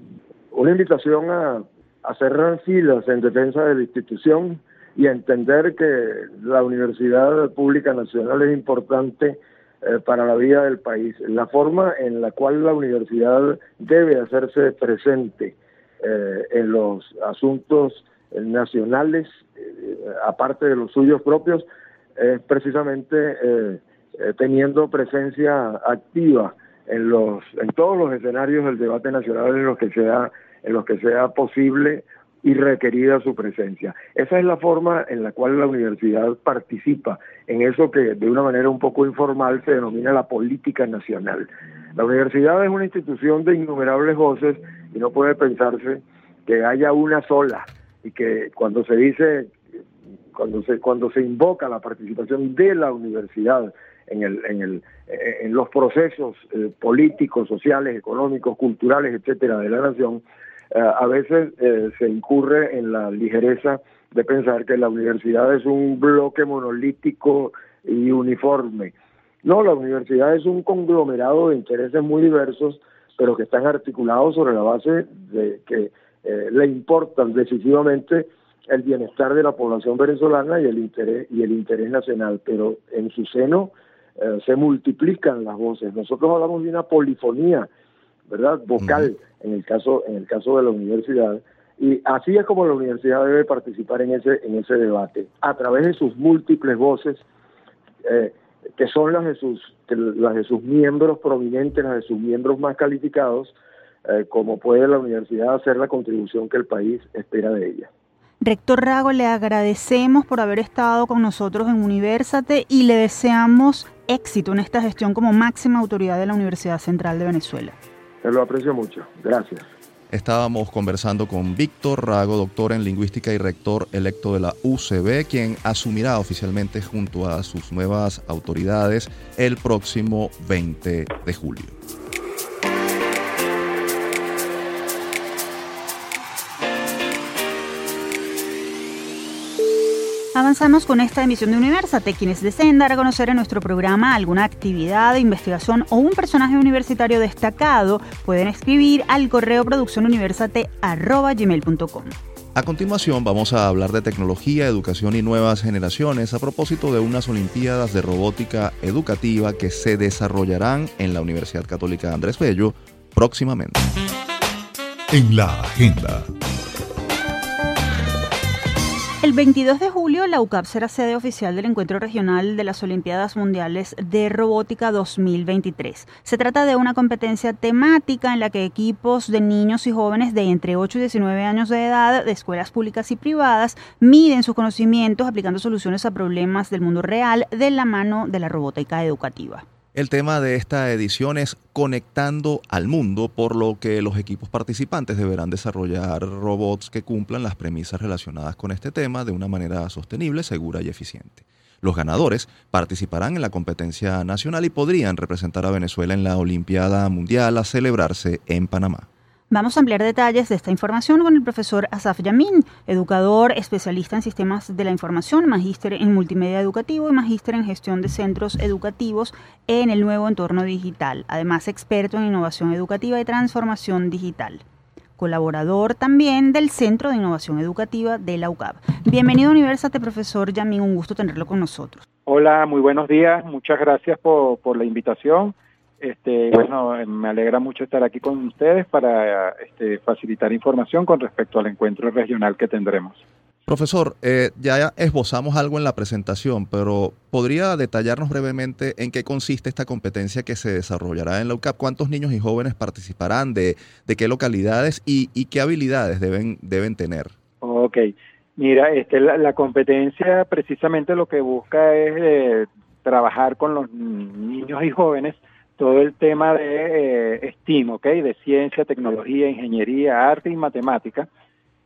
Una invitación a, a cerrar filas en defensa de la institución y entender que la Universidad Pública Nacional es importante eh, para la vida del país. La forma en la cual la universidad debe hacerse presente eh, en los asuntos nacionales, eh, aparte de los suyos propios, es precisamente teniendo presencia activa en los en todos los escenarios del debate nacional en los que sea en los que sea posible y requerida su presencia. Esa es la forma en la cual la universidad participa en eso que de una manera un poco informal se denomina la política nacional. La universidad es una institución de innumerables voces y no puede pensarse que haya una sola y que cuando se dice cuando se cuando se invoca la participación de la universidad en el en el en los procesos eh, políticos, sociales, económicos, culturales, etcétera de la nación, a veces eh, se incurre en la ligereza de pensar que la universidad es un bloque monolítico y uniforme. No, la universidad es un conglomerado de intereses muy diversos, pero que están articulados sobre la base de que eh, le importan decisivamente el bienestar de la población venezolana y el interés y el interés nacional, pero en su seno se multiplican las voces. Nosotros hablamos de una polifonía ¿verdad? Vocal en el caso en el caso de la universidad y así es como la universidad debe participar en ese en ese debate a través de sus múltiples voces eh, que son las de sus las de sus miembros prominentes, las de sus miembros más calificados, eh, como puede la universidad hacer la contribución que el país espera de ella. Rector Rago, le agradecemos por haber estado con nosotros en Universate y le deseamos éxito en esta gestión como máxima autoridad de la Universidad Central de Venezuela. Te lo aprecio mucho. Gracias. Estábamos conversando con Víctor Rago, doctor en lingüística y rector electo de la UCB, quien asumirá oficialmente junto a sus nuevas autoridades el próximo 20 de julio. Avanzamos con esta emisión de Universate. Quienes deseen dar a conocer en nuestro programa alguna actividad, investigación o un personaje universitario destacado, pueden escribir al correo produccionuniversate.gmail.com. A continuación vamos a hablar de tecnología, educación y nuevas generaciones a propósito de unas Olimpiadas de Robótica Educativa que se desarrollarán en la Universidad Católica Andrés Bello próximamente. En la agenda. El 22 de julio, la UCAP será sede oficial del encuentro regional de las Olimpiadas Mundiales de Robótica 2023. Se trata de una competencia temática en la que equipos de niños y jóvenes de entre 8 y 19 años de edad, de escuelas públicas y privadas, miden sus conocimientos aplicando soluciones a problemas del mundo real de la mano de la robótica educativa. El tema de esta edición es conectando al mundo, por lo que los equipos participantes deberán desarrollar robots que cumplan las premisas relacionadas con este tema de una manera sostenible, segura y eficiente. Los ganadores participarán en la competencia nacional y podrían representar a Venezuela en la Olimpiada Mundial a celebrarse en Panamá. Vamos a ampliar detalles de esta información con el profesor Asaf Yamin, educador, especialista en sistemas de la información, magíster en multimedia educativo y magíster en gestión de centros educativos en el nuevo entorno digital, además experto en innovación educativa y transformación digital. Colaborador también del Centro de Innovación Educativa de la UCAP. Bienvenido a Universate, profesor Yamin, un gusto tenerlo con nosotros. Hola, muy buenos días, muchas gracias por, por la invitación este, bueno, me alegra mucho estar aquí con ustedes para este, facilitar información con respecto al encuentro regional que tendremos. Profesor, eh, ya esbozamos algo en la presentación, pero ¿podría detallarnos brevemente en qué consiste esta competencia que se desarrollará en la UCAP? ¿Cuántos niños y jóvenes participarán? ¿De, de qué localidades y, y, qué habilidades deben, deben tener? Ok, mira, este, la, la competencia precisamente lo que busca es eh, trabajar con los niños y jóvenes todo el tema de eh, STEAM, ¿ok? De ciencia, tecnología, ingeniería, arte y matemática,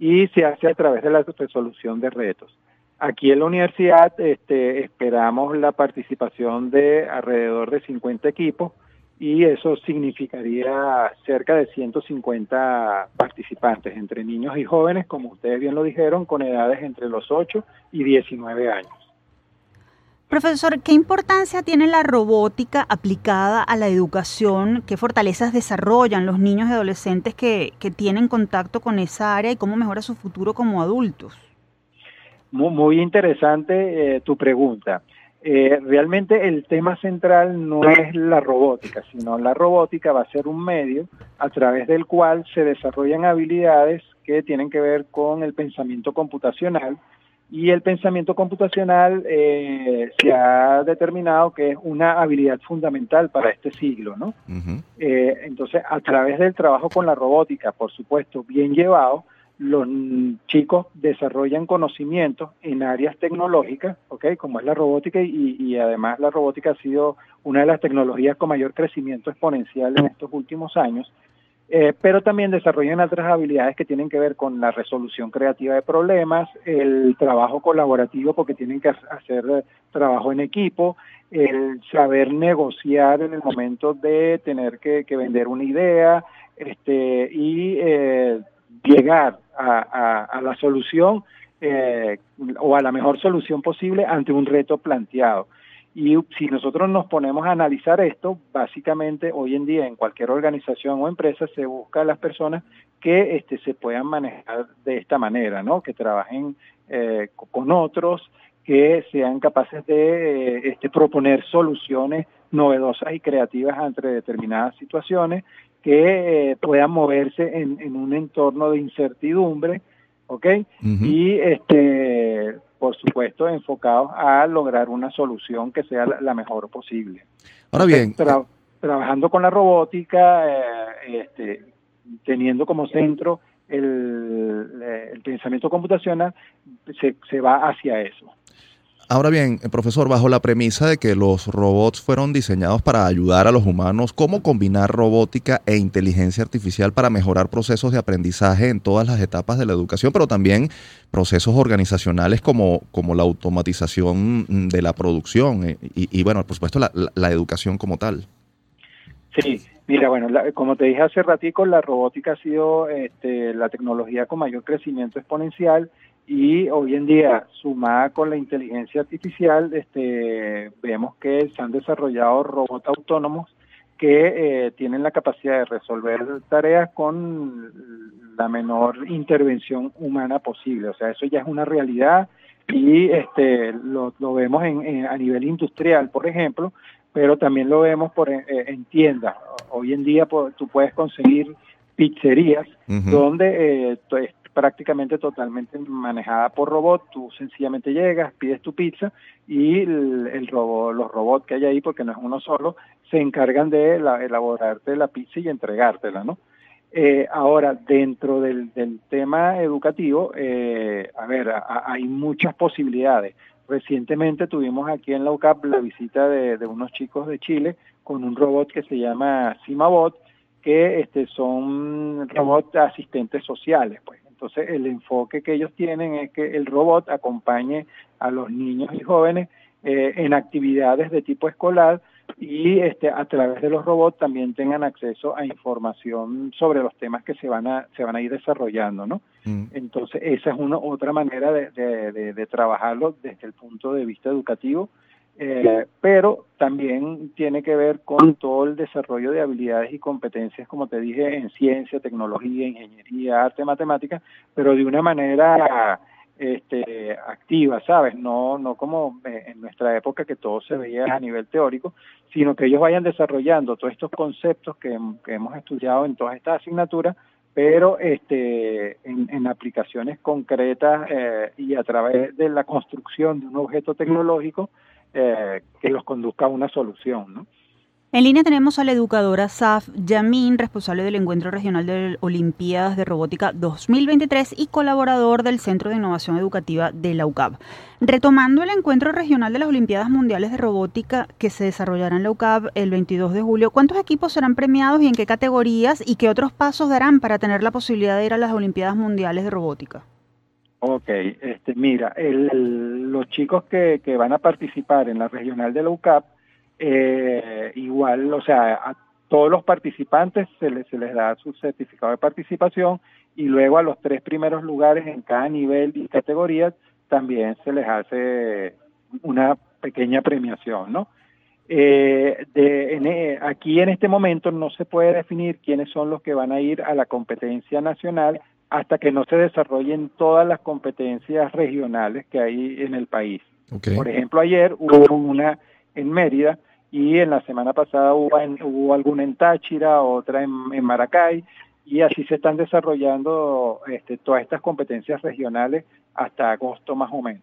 y se hace a través de la resolución de retos. Aquí en la universidad este, esperamos la participación de alrededor de 50 equipos y eso significaría cerca de 150 participantes, entre niños y jóvenes, como ustedes bien lo dijeron, con edades entre los 8 y 19 años. Profesor, ¿qué importancia tiene la robótica aplicada a la educación? ¿Qué fortalezas desarrollan los niños y adolescentes que, tienen contacto con esa área y cómo mejora su futuro como adultos? Muy, interesante eh, tu pregunta. Eh, realmente el tema central no es la robótica, sino la robótica va a ser un medio a través del cual se desarrollan habilidades que tienen que ver con el pensamiento computacional, y el pensamiento computacional eh, se ha determinado que es una habilidad fundamental para este siglo, ¿no? Eh, entonces, a través del trabajo con la robótica, por supuesto, bien llevado, los chicos desarrollan conocimientos en áreas tecnológicas, ¿ok? Como es la robótica y, y además la robótica ha sido una de las tecnologías con mayor crecimiento exponencial en estos últimos años. Eh, pero también desarrollan otras habilidades que tienen que ver con la resolución creativa de problemas, el trabajo colaborativo porque tienen que hacer eh, trabajo en equipo, el saber negociar en el momento de tener que, vender una idea este, y eh, llegar a, la solución o a la mejor solución posible ante un reto planteado. Y si nosotros nos ponemos a analizar esto, básicamente hoy en día en cualquier organización o empresa se busca a las personas que este, se puedan manejar de esta manera, ¿no? Que trabajen eh, con otros, que sean capaces de eh, este, proponer soluciones novedosas y creativas ante determinadas situaciones, que eh, puedan moverse en, en, un entorno de incertidumbre, ¿ok? Y este por supuesto, enfocados a lograr una solución que sea la, mejor posible. Ahora bien, trabajando con la robótica, eh, este, teniendo como centro el, el pensamiento computacional, se, se va hacia eso. Ahora bien, eh, profesor, bajo la premisa de que los robots fueron diseñados para ayudar a los humanos, ¿cómo combinar robótica e inteligencia artificial para mejorar procesos de aprendizaje en todas las etapas de la educación, pero también procesos organizacionales como, como la automatización mm, de la producción eh, y, bueno, por supuesto, la, educación como tal? Sí, mira, bueno, como te dije hace ratico, la robótica ha sido este, la tecnología con mayor crecimiento exponencial y hoy en día, sumada con la inteligencia artificial, este, vemos que se han desarrollado robots autónomos que eh, tienen la capacidad de resolver tareas con la menor intervención humana posible. O sea, eso ya es una realidad y este, lo, lo vemos en, a nivel industrial, por ejemplo, pero también lo vemos por, eh, en tiendas. Hoy en día tú puedes conseguir pizzerías donde eh, prácticamente totalmente manejada por robot. Tú sencillamente llegas, pides tu pizza y el, robot, los robots que hay ahí, porque no es uno solo, se encargan de elaborarte la pizza y entregártela, ¿no? Eh, ahora, dentro del, tema educativo, eh, a ver, hay muchas posibilidades. Recientemente tuvimos aquí en la UCAP la visita de, unos chicos de Chile con un robot que se llama Simabot, que este, son robots asistentes sociales. Pues. Entonces, el enfoque que ellos tienen es que el robot acompañe a los niños y jóvenes eh, en actividades de tipo escolar y este, a través de los robots también tengan acceso a información sobre los temas que se van a, se van a ir desarrollando, ¿no? Mm. Entonces, esa es una otra manera de, de, de, trabajarlo desde el punto de vista educativo, eh, pero también tiene que ver con todo el desarrollo de habilidades y competencias, como te dije, en ciencia, tecnología, ingeniería, arte, matemáticas, pero de una manera este, activa, ¿sabes? No, no como en nuestra época que todo se veía a nivel teórico, sino que ellos vayan desarrollando todos estos conceptos que, hemos estudiado en todas estas asignaturas, pero este, en, aplicaciones concretas eh, y a través de la construcción de un objeto tecnológico eh, que los conduzca a una solución. En línea tenemos a la educadora Saf Yamin, responsable del Encuentro Regional de Olimpiadas de Robótica 2023 y colaborador del Centro de Innovación Educativa de la UCAB. Retomando el Encuentro Regional de las Olimpiadas Mundiales de Robótica que se desarrollará en la UCAB el 22 de julio, ¿cuántos equipos serán premiados y en qué categorías y qué otros pasos darán para tener la posibilidad de ir a las Olimpiadas Mundiales de Robótica? Ok, este, mira, los chicos que, van a participar en la regional de la UCAB eh, igual, o sea, a todos los participantes se les, da su certificado de participación y luego a los tres primeros lugares en cada nivel y categoría también se les hace una pequeña premiación, ¿no? Eh, eh, aquí en este momento no se puede definir quiénes son los que van a ir a la competencia nacional hasta que no se desarrollen todas las competencias regionales que hay en el país. Por ejemplo, ayer hubo una en Mérida y en la semana pasada hubo, hubo alguna en Táchira, otra en, Maracay y así se están desarrollando este, todas estas competencias regionales hasta agosto más o menos.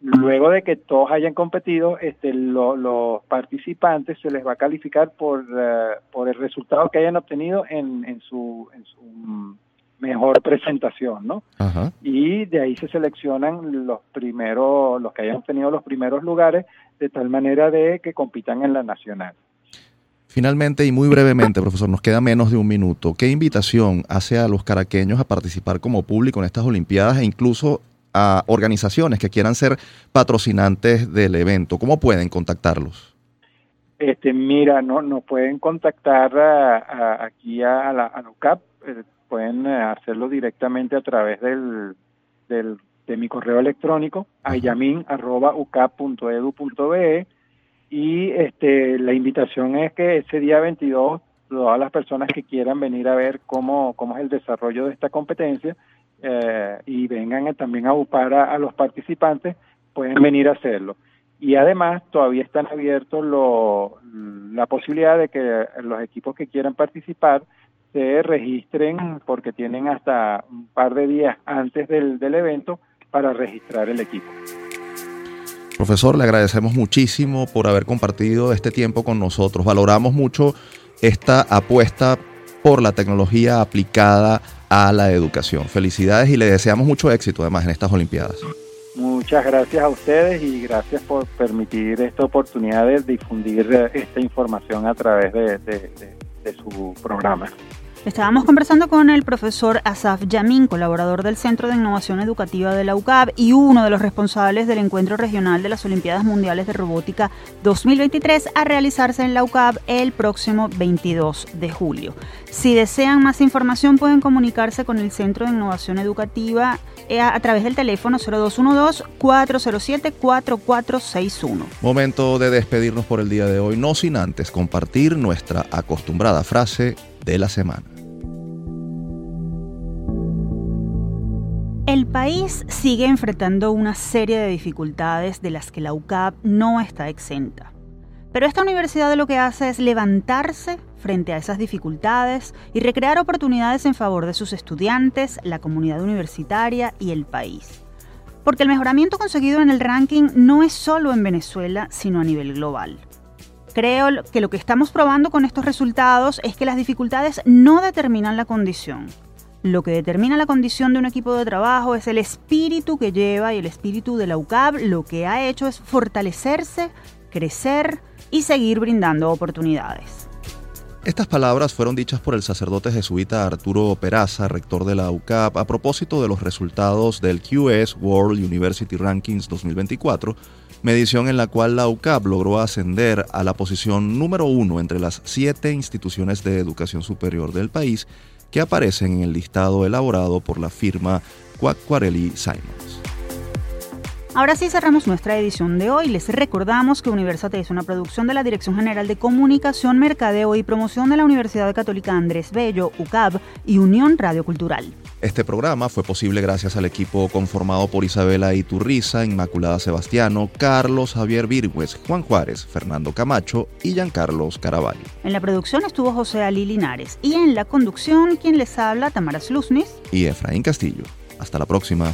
Luego de que todos hayan competido, este, los participantes se les va a calificar por, eh, por el resultado que hayan obtenido en, en, su, en su mejor presentación, ¿no? Y de ahí se seleccionan los primeros, los que hayan obtenido los primeros lugares, de tal manera de que compitan en la nacional. Finalmente y muy brevemente, profesor, nos queda menos de un minuto. ¿Qué invitación hace a los caraqueños a participar como público en estas Olimpiadas e incluso a organizaciones que quieran ser patrocinantes del evento? ¿Cómo pueden contactarlos? Este, mira, no, nos pueden contactar aquí a, la a UCAP, eh, pueden eh, hacerlo directamente a través del, del de mi correo electrónico ayamin@ucap.edu.be y este la invitación es que ese día 22 todas las personas que quieran venir a ver cómo, cómo es el desarrollo de esta competencia eh, y vengan también a upar a, los participantes pueden venir a hacerlo. Y además todavía están abiertos lo, la posibilidad de que los equipos que quieran participar se registren porque tienen hasta un par de días antes del, del evento para registrar el equipo. Profesor, le agradecemos muchísimo por haber compartido este tiempo con nosotros. Valoramos mucho esta apuesta por la tecnología aplicada a la educación. Felicidades y le deseamos mucho éxito además en estas Olimpiadas. Muchas gracias a ustedes y gracias por permitir esta oportunidad de difundir esta información a través de, de su programa. Estábamos conversando con el profesor Asaf Yamin, colaborador del Centro de Innovación Educativa de la UCAB y uno de los responsables del encuentro regional de las Olimpiadas Mundiales de Robótica 2023 a realizarse en la UCAB el próximo 22 de julio. Si desean más información pueden comunicarse con el Centro de Innovación Educativa eh, a, través del teléfono 0212-407-4461. Momento de despedirnos por el día de hoy, no sin antes compartir nuestra acostumbrada frase de la semana. El país sigue enfrentando una serie de dificultades de las que la UCAP no está exenta. Pero esta universidad lo que hace es levantarse frente a esas dificultades y recrear oportunidades en favor de sus estudiantes, la comunidad universitaria y el país. Porque el mejoramiento conseguido en el ranking no es solo en Venezuela, sino a nivel global. Creo que lo que estamos probando con estos resultados es que las dificultades no determinan la condición, lo que determina la condición de un equipo de trabajo es el espíritu que lleva y el espíritu de la UCAB lo que ha hecho es fortalecerse, crecer y seguir brindando oportunidades. Estas palabras fueron dichas por el sacerdote jesuita Arturo Peraza, rector de la UCAP, a propósito de los resultados del QS World University Rankings 2024, medición en la cual la UCAP logró ascender a la posición número uno entre las siete instituciones de educación superior del país que aparecen en el listado elaborado por la firma Quacquarelli Simons. Ahora sí cerramos nuestra edición de hoy. Les recordamos que Universate es una producción de la Dirección General de Comunicación, Mercadeo y Promoción de la Universidad Católica Andrés Bello, UCAB y Unión Radio Cultural. Este programa fue posible gracias al equipo conformado por Isabela Iturriza, Inmaculada Sebastiano, Carlos Javier Virgües, Juan Juárez, Fernando Camacho y Giancarlos Caraballo. En la producción estuvo José Ali Linares y en la conducción quien les habla Tamara Slusnis y Efraín Castillo. Hasta la próxima.